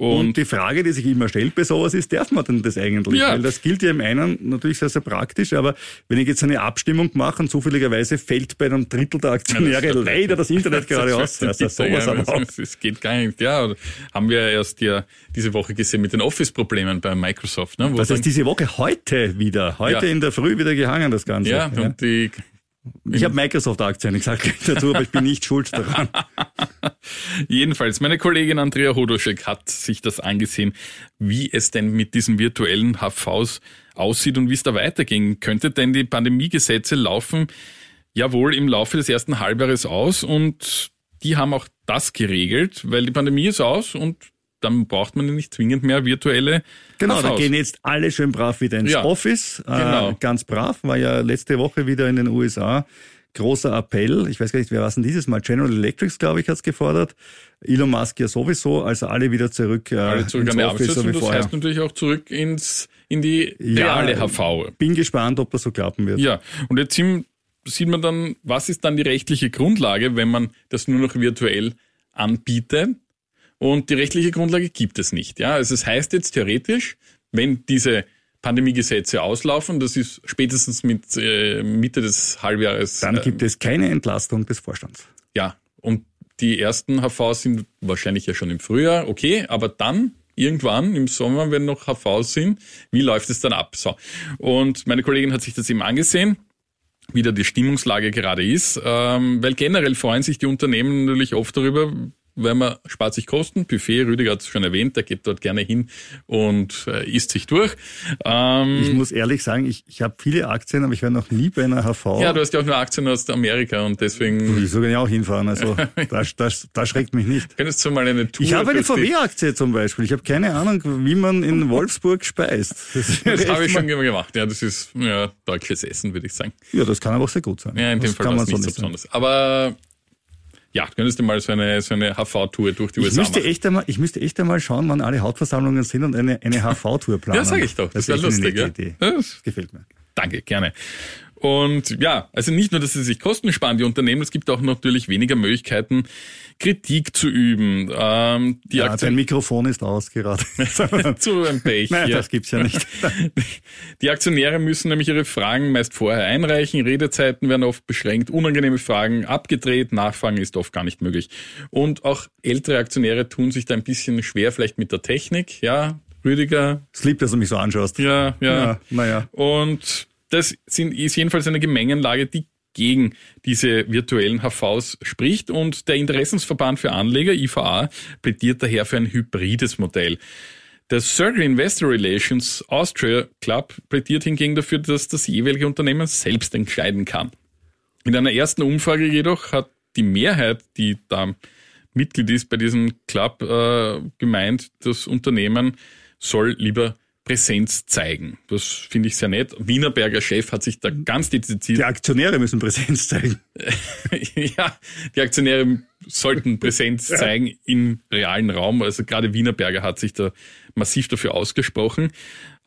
Und, Und, die Frage, die sich immer stellt bei sowas ist, darf man denn das eigentlich? Ja. Weil das gilt ja im einen natürlich sehr, sehr praktisch, aber wenn ich jetzt eine Abstimmung mache und zufälligerweise fällt bei einem Drittel der Aktionäre Ja, das- leider das Internet gerade aus. Das Also ist ja, sowas aber auch. es- geht gar nicht. Ja, haben wir erst ja diese Woche gesehen mit den Office-Problemen bei Microsoft. Ne, Das ist diese Woche heute wieder, heute in der Früh wieder gehangen, das Ganze. ja, und die Ich habe Microsoft-Aktien, ich sage dazu, aber ich bin nicht schuld daran. Jedenfalls, meine Kollegin Andrea Hodoschek hat sich das angesehen, wie es denn mit diesen virtuellen HVs aussieht und wie es da weitergehen könnte. Denn die Pandemiegesetze laufen ja wohl im Laufe des ersten Halbjahres aus und die haben auch das geregelt, weil die Pandemie ist aus und dann braucht man nicht zwingend mehr virtuelle Genau, da HVs. gehen jetzt alle schön brav wieder ins Ja, Office. genau. Äh, ganz brav, war ja letzte Woche wieder in den USA. Großer Appell. Ich weiß gar nicht, wer war denn dieses Mal? General Electrics, glaube ich, hat es gefordert. Elon Musk ja sowieso. Also alle wieder zurück, äh, Alle zurück ins an die Office, so das heißt natürlich auch zurück ins, in die Ja, reale HV. Bin gespannt, ob das so klappen wird. Ja, und jetzt sieht man dann, was ist dann die rechtliche Grundlage, wenn man das nur noch virtuell anbietet? Und die rechtliche Grundlage gibt es nicht. Ja, also es heißt jetzt theoretisch, wenn diese Pandemiegesetze auslaufen, das ist spätestens mit äh, Mitte des Halbjahres. Dann äh, gibt es keine Entlastung des Vorstands. ja, und die ersten HVs sind wahrscheinlich ja schon im Frühjahr, okay, aber dann irgendwann im Sommer, wenn noch HVs sind, wie läuft es dann ab? So. Und meine Kollegin hat sich das eben angesehen, wie da die Stimmungslage gerade ist, ähm, weil generell freuen sich die Unternehmen natürlich oft darüber, weil man spart sich Kosten. Buffet, Rüdiger hat es schon erwähnt, der geht dort gerne hin und äh, isst sich durch. Ähm, Ich muss ehrlich sagen, ich, ich habe viele Aktien, aber ich war noch nie bei einer HV. ja, du hast ja auch nur Aktien aus Amerika und deswegen ich soll ja auch hinfahren, also das, das, das schreckt mich nicht. könntest du mal eine Tour Ich habe eine VW-Aktie zum Beispiel. Ich habe keine Ahnung, wie man in Wolfsburg speist. Das, Das habe ich schon gemacht. Ja, das ist ja, deutsches Essen, würde ich sagen. Ja, das kann aber auch sehr gut sein. Ja, in dem das Fall kann war man es nicht so besonders. Aber ja, du könntest du mal so eine, so eine HV-Tour durch die Ich USA müsste, machen. echt einmal, ich müsste echt einmal schauen, wann alle Hauptversammlungen sind und eine, eine HV-Tour planen. Ja, sag ich doch. Das, wäre echt eine lustig. Ja? Idee. Das, Das gefällt mir. danke, gerne. Und ja, also nicht nur, dass sie sich Kosten sparen, die Unternehmen, es gibt auch natürlich weniger Möglichkeiten, Kritik zu üben. Ähm, die Ja, dein Aktien Mikrofon ist aus gerade. zu einem Pech. Nein, hier. das gibt's ja nicht. Die Aktionäre müssen nämlich ihre Fragen meist vorher einreichen. Redezeiten werden oft beschränkt, unangenehme Fragen abgedreht, Nachfragen ist oft gar nicht möglich. Und auch ältere Aktionäre tun sich da ein bisschen schwer, vielleicht mit der Technik. Ja, Rüdiger, Es liebt, dass du mich so anschaust. ja, ja. Ja, naja. Und das sind, ist jedenfalls eine Gemengenlage, die gegen diese virtuellen HVs spricht. Und der Interessensverband für Anleger, IVA, plädiert daher für ein hybrides Modell. Der Circle Investor Relations Austria Club plädiert hingegen dafür, dass das jeweilige Unternehmen selbst entscheiden kann. In einer ersten Umfrage jedoch hat die Mehrheit, die da Mitglied ist bei diesem Club, äh, gemeint, das Unternehmen soll lieber Präsenz zeigen. Das finde ich sehr nett. Wienerberger Chef hat sich da ganz Die dezidiert, Aktionäre müssen Präsenz zeigen. ja, die Aktionäre sollten Präsenz zeigen im realen Raum. Also gerade Wienerberger hat sich da massiv dafür ausgesprochen.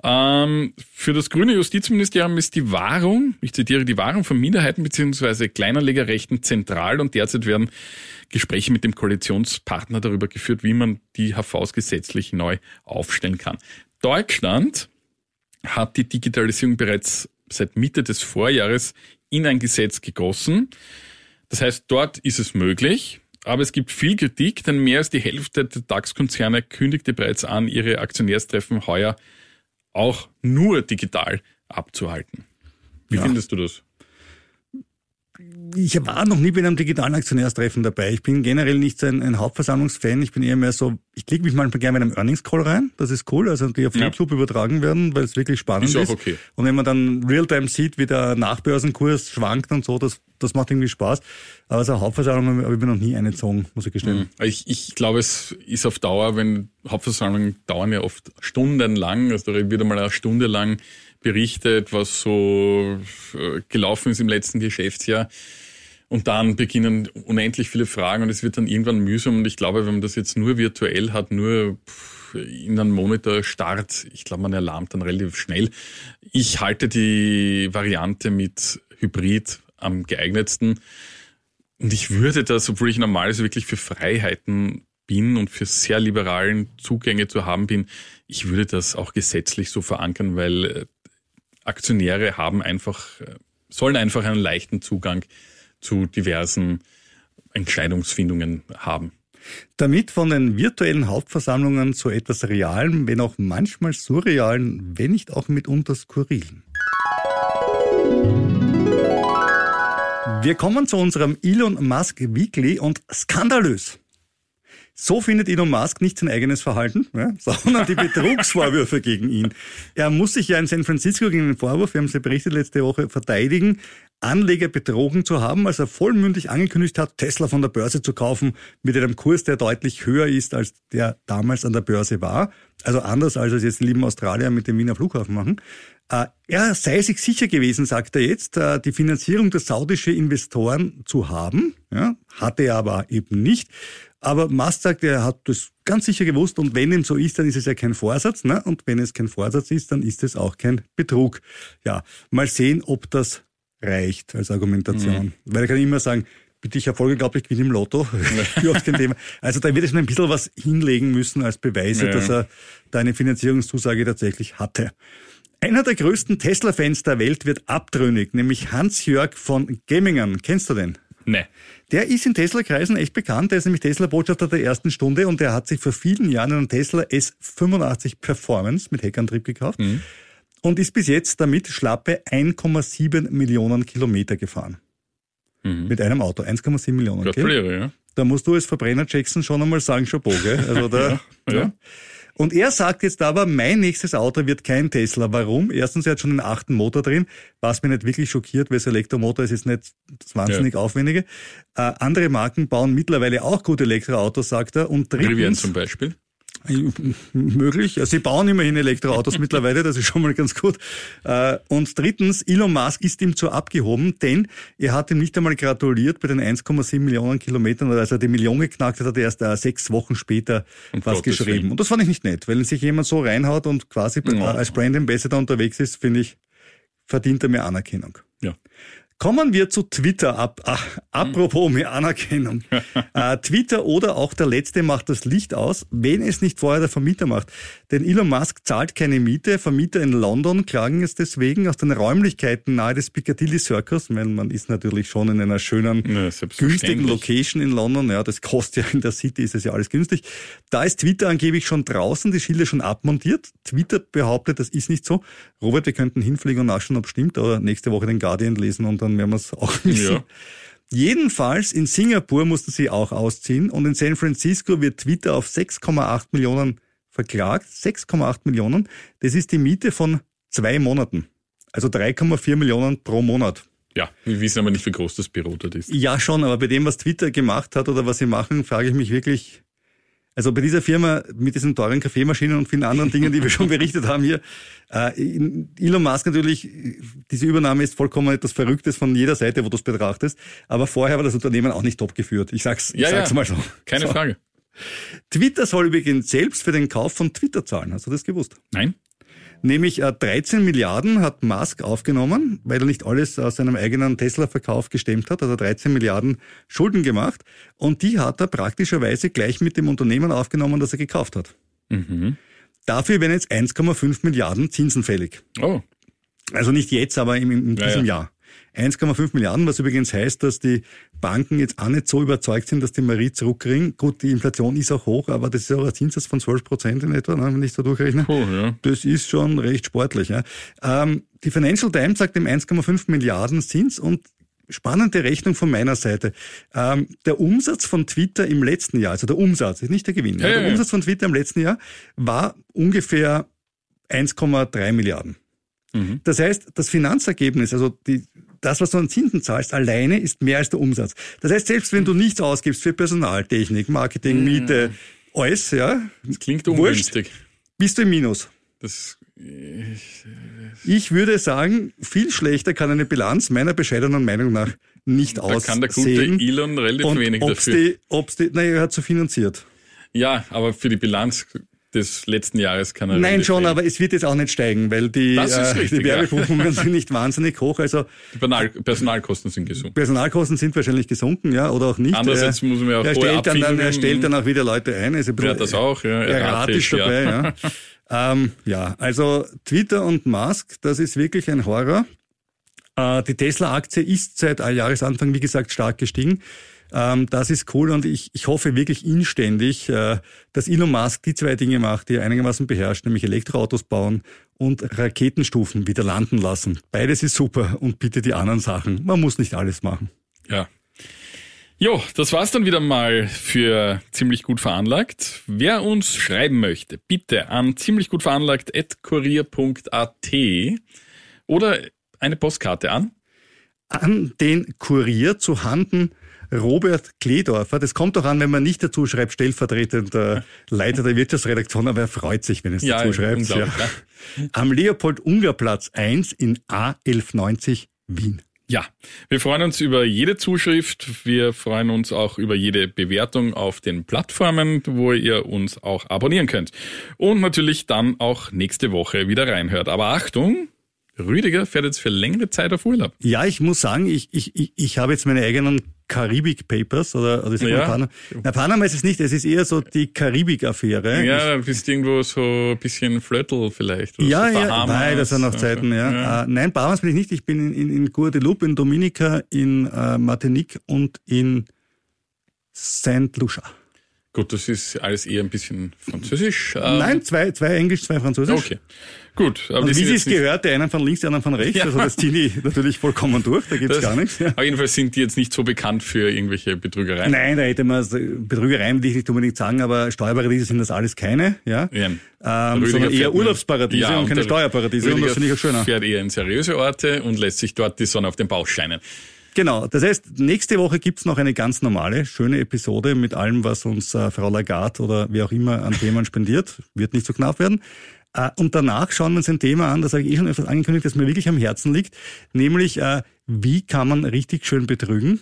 Ähm, für das grüne Justizministerium ist die Wahrung, ich zitiere, die Wahrung von Minderheiten bzw. Kleinanlegerrechten zentral und derzeit werden Gespräche mit dem Koalitionspartner darüber geführt, wie man die HVs gesetzlich neu aufstellen kann. Deutschland hat die Digitalisierung bereits seit Mitte des Vorjahres in ein Gesetz gegossen. Das heißt, dort ist es möglich, aber es gibt viel Kritik, denn mehr als die Hälfte der DAX-Konzerne kündigte bereits an, ihre Aktionärstreffen heuer auch nur digital abzuhalten. Wie Ja. findest du das? Ich war noch nie bei einem digitalen Aktionärstreffen dabei. Ich bin generell nicht so ein, ein Hauptversammlungsfan. Ich bin eher mehr so, ich klicke mich manchmal gerne mit einem Earnings Call rein. Das ist cool. Also die auf ja. YouTube übertragen werden, weil es wirklich spannend ist. Auch okay. Und wenn man dann Realtime sieht, wie der Nachbörsenkurs schwankt und so, das, das macht irgendwie Spaß. Aber so eine Hauptversammlung habe ich mir noch nie eine gezogen, muss ich gestehen. Mhm. Ich, ich glaube, es ist auf Dauer, wenn Hauptversammlungen dauern ja oft stundenlang, also da wird einmal eine Stunde lang berichtet, was so äh, gelaufen ist im letzten Geschäftsjahr. Und dann beginnen unendlich viele Fragen und es wird dann irgendwann mühsam. Und ich glaube, wenn man das jetzt nur virtuell hat, nur in einem Monitor start, ich glaube, man erlahmt dann relativ schnell. Ich halte die Variante mit Hybrid am geeignetsten. Und ich würde das, obwohl ich normalerweise wirklich für Freiheiten bin und für sehr liberalen Zugänge zu haben bin, ich würde das auch gesetzlich so verankern, weil Aktionäre haben einfach, äh, sollen einfach einen leichten Zugang zu diversen Entscheidungsfindungen haben. Damit von den virtuellen Hauptversammlungen zu etwas Realem, wenn auch manchmal surrealen, wenn nicht auch mitunter skurrilen. Wir kommen zu unserem Elon Musk Weekly und skandalös. So findet Elon Musk nicht sein eigenes Verhalten, ja, sondern die Betrugsvorwürfe gegen ihn. Er muss sich ja in San Francisco gegen den Vorwurf, wir haben es ja berichtet letzte Woche, verteidigen, Anleger betrogen zu haben, als er vollmündig angekündigt hat, Tesla von der Börse zu kaufen mit einem Kurs, der deutlich höher ist, als der damals an der Börse war. Also anders, als es jetzt die lieben Australier mit dem Wiener Flughafen machen. Äh, er sei sich sicher gewesen, sagt er jetzt, äh, die Finanzierung der saudischen Investoren zu haben. Ja, hatte er aber eben nicht. Aber Musk sagt, er hat das ganz sicher gewusst und wenn ihm so ist, dann ist es ja kein Vorsatz. Ne? Und wenn es kein Vorsatz ist, dann ist es auch kein Betrug. Ja, mal sehen, ob das reicht als Argumentation. Mhm. Weil er kann immer sagen, bitte, ich erfolge, glaube ich, gewinne im Lotto. kein Thema. Also da wird er schon ein bisschen was hinlegen müssen als Beweise, ja. dass er da eine Finanzierungszusage tatsächlich hatte. Einer der größten Tesla-Fans der Welt wird abtrünnig, nämlich Hans-Jörg von Gemmingen. Kennst du den? Nee. Der ist in Tesla-Kreisen echt bekannt. Der ist nämlich Tesla-Botschafter der ersten Stunde und der hat sich vor vielen Jahren einen Tesla S85 Performance mit Heckantrieb gekauft mhm. und ist bis jetzt damit schlappe 1,7 Millionen Kilometer gefahren. Mhm. Mit einem Auto. 1,7 Millionen. Gratuliere, ja. Da musst du als Verbrenner Jackson schon einmal sagen, Chapeau, gell? Also da, ja, ja. ja. Und er sagt jetzt aber, mein nächstes Auto wird kein Tesla. Warum? Erstens, er hat schon einen achten Motor drin, was mir nicht wirklich schockiert, weil es Elektromotor ist jetzt nicht das wahnsinnig ja. aufwendige. Äh, andere Marken bauen mittlerweile auch gute Elektroautos, sagt er. Und drittens, Rivian zum Beispiel. Möglich. Sie bauen immerhin Elektroautos mittlerweile, das ist schon mal ganz gut. Äh, und drittens, Elon Musk ist ihm zu abgehoben, denn er hat ihm nicht einmal gratuliert bei den 1,7 Millionen Kilometern, oder als er die Million geknackt hat, hat er erst äh, sechs Wochen später und was Gottes geschrieben. Und das fand ich nicht nett, weil sich jemand so reinhaut und quasi ja. als Brand Ambassador unterwegs ist, finde ich, verdient er mehr Anerkennung. Ja. Kommen wir zu Twitter ab. Ach, apropos mehr Anerkennung. äh, Twitter oder auch der Letzte macht das Licht aus, wenn es nicht vorher der Vermieter macht. Denn Elon Musk zahlt keine Miete. Vermieter in London klagen es deswegen aus den Räumlichkeiten nahe des Piccadilly Circus, weil man ist natürlich schon in einer schönen, ja, günstigen Location in London. Ja, das kostet ja in der City, ist es ja alles günstig. Da ist Twitter angeblich schon draußen, die Schilder schon abmontiert. Twitter behauptet, das ist nicht so. Robert, wir könnten hinfliegen und nachschauen, ob es stimmt, oder nächste Woche den Guardian lesen und dann werden wir es auch wissen. Ja. Jedenfalls in Singapur mussten sie auch ausziehen und in San Francisco wird Twitter auf 6,8 Millionen verklagt. 6,8 Millionen. Das ist die Miete von zwei Monaten. Also 3,4 Millionen pro Monat. Ja, wir wissen aber nicht, wie groß das Büro dort ist. Ja, schon, aber bei dem, was Twitter gemacht hat oder was sie machen, frage ich mich wirklich, also bei dieser Firma mit diesen teuren Kaffeemaschinen und vielen anderen Dingen, die wir schon berichtet haben hier, äh, Elon Musk natürlich, diese Übernahme ist vollkommen etwas Verrücktes von jeder Seite, wo du es betrachtest. Aber vorher war das Unternehmen auch nicht top geführt. Ich sag's, ja, ich sag's ja. mal so. Keine so. Frage. Twitter soll übrigens selbst für den Kauf von Twitter zahlen. Hast du das gewusst? Nein. Nämlich 13 äh, Milliarden hat Musk aufgenommen, weil er nicht alles aus seinem eigenen Tesla-Verkauf gestemmt hat, also 13 Milliarden Schulden gemacht. Und die hat er praktischerweise gleich mit dem Unternehmen aufgenommen, das er gekauft hat. Mhm. Dafür werden jetzt 1,5 Milliarden Zinsen fällig. Oh. Also nicht jetzt, aber in, in diesem ja, ja. Jahr. 1,5 Milliarden, was übrigens heißt, dass die Banken jetzt auch nicht so überzeugt sind, dass die Marie zurückkriegen. Gut, die Inflation ist auch hoch, aber das ist auch ein Zinssatz von 12 Prozent in etwa, ne, wenn ich so durchrechne. Oh, ja. Das ist schon recht sportlich. Ja. Ähm, die Financial Times sagt dem 1,5 Milliarden Zins und spannende Rechnung von meiner Seite. Ähm, der Umsatz von Twitter im letzten Jahr, also der Umsatz, ist nicht der Gewinn, Ja, der. Umsatz von Twitter im letzten Jahr war ungefähr 1,3 Milliarden. Mhm. Das heißt, das Finanzergebnis, also die, das, was du an Zinsen zahlst, alleine ist mehr als der Umsatz. Das heißt, selbst wenn du nichts ausgibst für Personal, Technik, Marketing, Miete, alles, ja, Das klingt Wurscht. ungünstig. bist du im Minus. Das, Ich würde sagen, viel schlechter kann eine Bilanz meiner bescheidenen Meinung nach nicht da aussehen. kann der gute Elon relativ und wenig ob's dafür. Die, ob's die, naja, er hat so finanziert. Ja, aber für die Bilanz des letzten Jahres kann er Nein, schon, aber es wird jetzt auch nicht steigen, weil die, äh, die ja. Werbebuchungen sind nicht wahnsinnig hoch. Also Die Banal Personalkosten sind gesunken. Personalkosten sind wahrscheinlich gesunken, ja, oder auch nicht. Andererseits muss man ja auch er stellt, dann, dann, er stellt dann auch wieder Leute ein. Also Ja, das auch, ja, Erratisch erratisch, dabei, ja. ja. ähm, ja, also Twitter und Musk, das ist wirklich ein Horror. Äh, die Tesla-Aktie ist seit Jahresanfang, wie gesagt, stark gestiegen. Ähm, das ist cool und ich, ich hoffe wirklich inständig, äh, dass Elon Musk die zwei Dinge macht, die er einigermaßen beherrscht, nämlich Elektroautos bauen und Raketenstufen wieder landen lassen. Beides ist super und bitte die anderen Sachen. Man muss nicht alles machen. Ja. Jo, das war's dann wieder mal für ziemlich gut veranlagt. Wer uns schreiben möchte, bitte an ziemlich gut veranlagt.kurier.at oder eine Postkarte an. An den Kurier zu Handen Robert Kledorfer. Das kommt doch an, wenn man nicht dazu schreibt, stellvertretender Leiter der Wirtschaftsredaktion, aber er freut sich, wenn es Ja, dazu schreibt. unglaublich, Am Leopold-Unger-Platz 1 in A1190 Wien. Ja, wir freuen uns über jede Zuschrift. Wir freuen uns auch über jede Bewertung auf den Plattformen, wo ihr uns auch abonnieren könnt. Und natürlich dann auch nächste Woche wieder reinhört. Aber Achtung, Rüdiger fährt jetzt für längere Zeit auf Urlaub. Ja, ich muss sagen, ich, ich, ich, ich habe jetzt meine eigenen Karibik Papers oder, oder ist Ja. Panama. Na, Panama ist es nicht, es ist eher so die Karibik-Affäre. Ja, du bist irgendwo so ein bisschen Flöttel vielleicht. oder Ja, so ja, nein, das sind noch Zeiten, ja. ja. Äh, nein, Bahamas bin ich nicht. Ich bin in, in, in Guadeloupe, in Dominica, in äh, Martinique und in Saint Lucia. Gut, das ist alles eher ein bisschen französisch. ähm, Nein, zwei, zwei Englisch, zwei Französisch. Okay. Gut, aber Und wie sie es gehört, der einen von links, der anderen von rechts. Ja. Also das ziehen die natürlich vollkommen durch, da gibt's das- gar nichts. Ja. Auf jeden Fall sind die jetzt nicht so bekannt für irgendwelche Betrügereien. Nein, da hätte man Betrügereien will ich nicht unbedingt sagen, aber Steuerparadiese sind das alles keine, ja. Ja. Ähm, sondern eher Urlaubsparadiese Ja, und keine der Steuerparadiese. und Rüdiger das finde ich auch schöner. fährt eher in seriöse Orte und lässt sich dort die Sonne auf den Bauch scheinen. Genau, das heißt, nächste Woche gibt's noch eine ganz normale, schöne Episode mit allem, was uns äh, Frau Lagarde oder wer auch immer an Themen spendiert. Wird nicht so knapp werden. Äh, und danach schauen wir uns ein Thema an, das habe ich eh schon öfters angekündigt, das mir wirklich am Herzen liegt, nämlich äh, wie kann man richtig schön betrügen.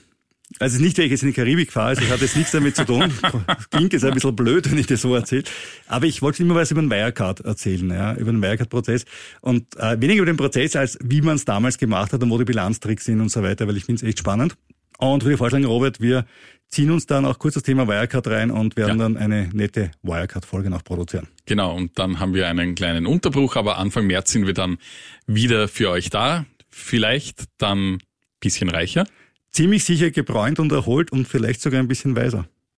Also es ist nicht, weil ich jetzt in die Karibik fahre, also es hat jetzt nichts damit zu tun. Das klingt jetzt ein bisschen blöd, wenn ich das so erzähle. Aber ich wollte immer was über den Wirecard erzählen, ja, über den Wirecard-Prozess. Und äh, weniger über den Prozess, als wie man es damals gemacht hat und wo die Bilanztricks sind und so weiter, weil ich finde es echt spannend. Und würde vorschlagen, Robert, wir ziehen uns dann auch kurz das Thema Wirecard rein und werden Ja. dann eine nette Wirecard-Folge noch produzieren. Genau, und dann haben wir einen kleinen Unterbruch, aber Anfang März sind wir dann wieder für euch da. Vielleicht dann bisschen reicher. Ziemlich sicher gebräunt und erholt und vielleicht sogar ein bisschen weiser.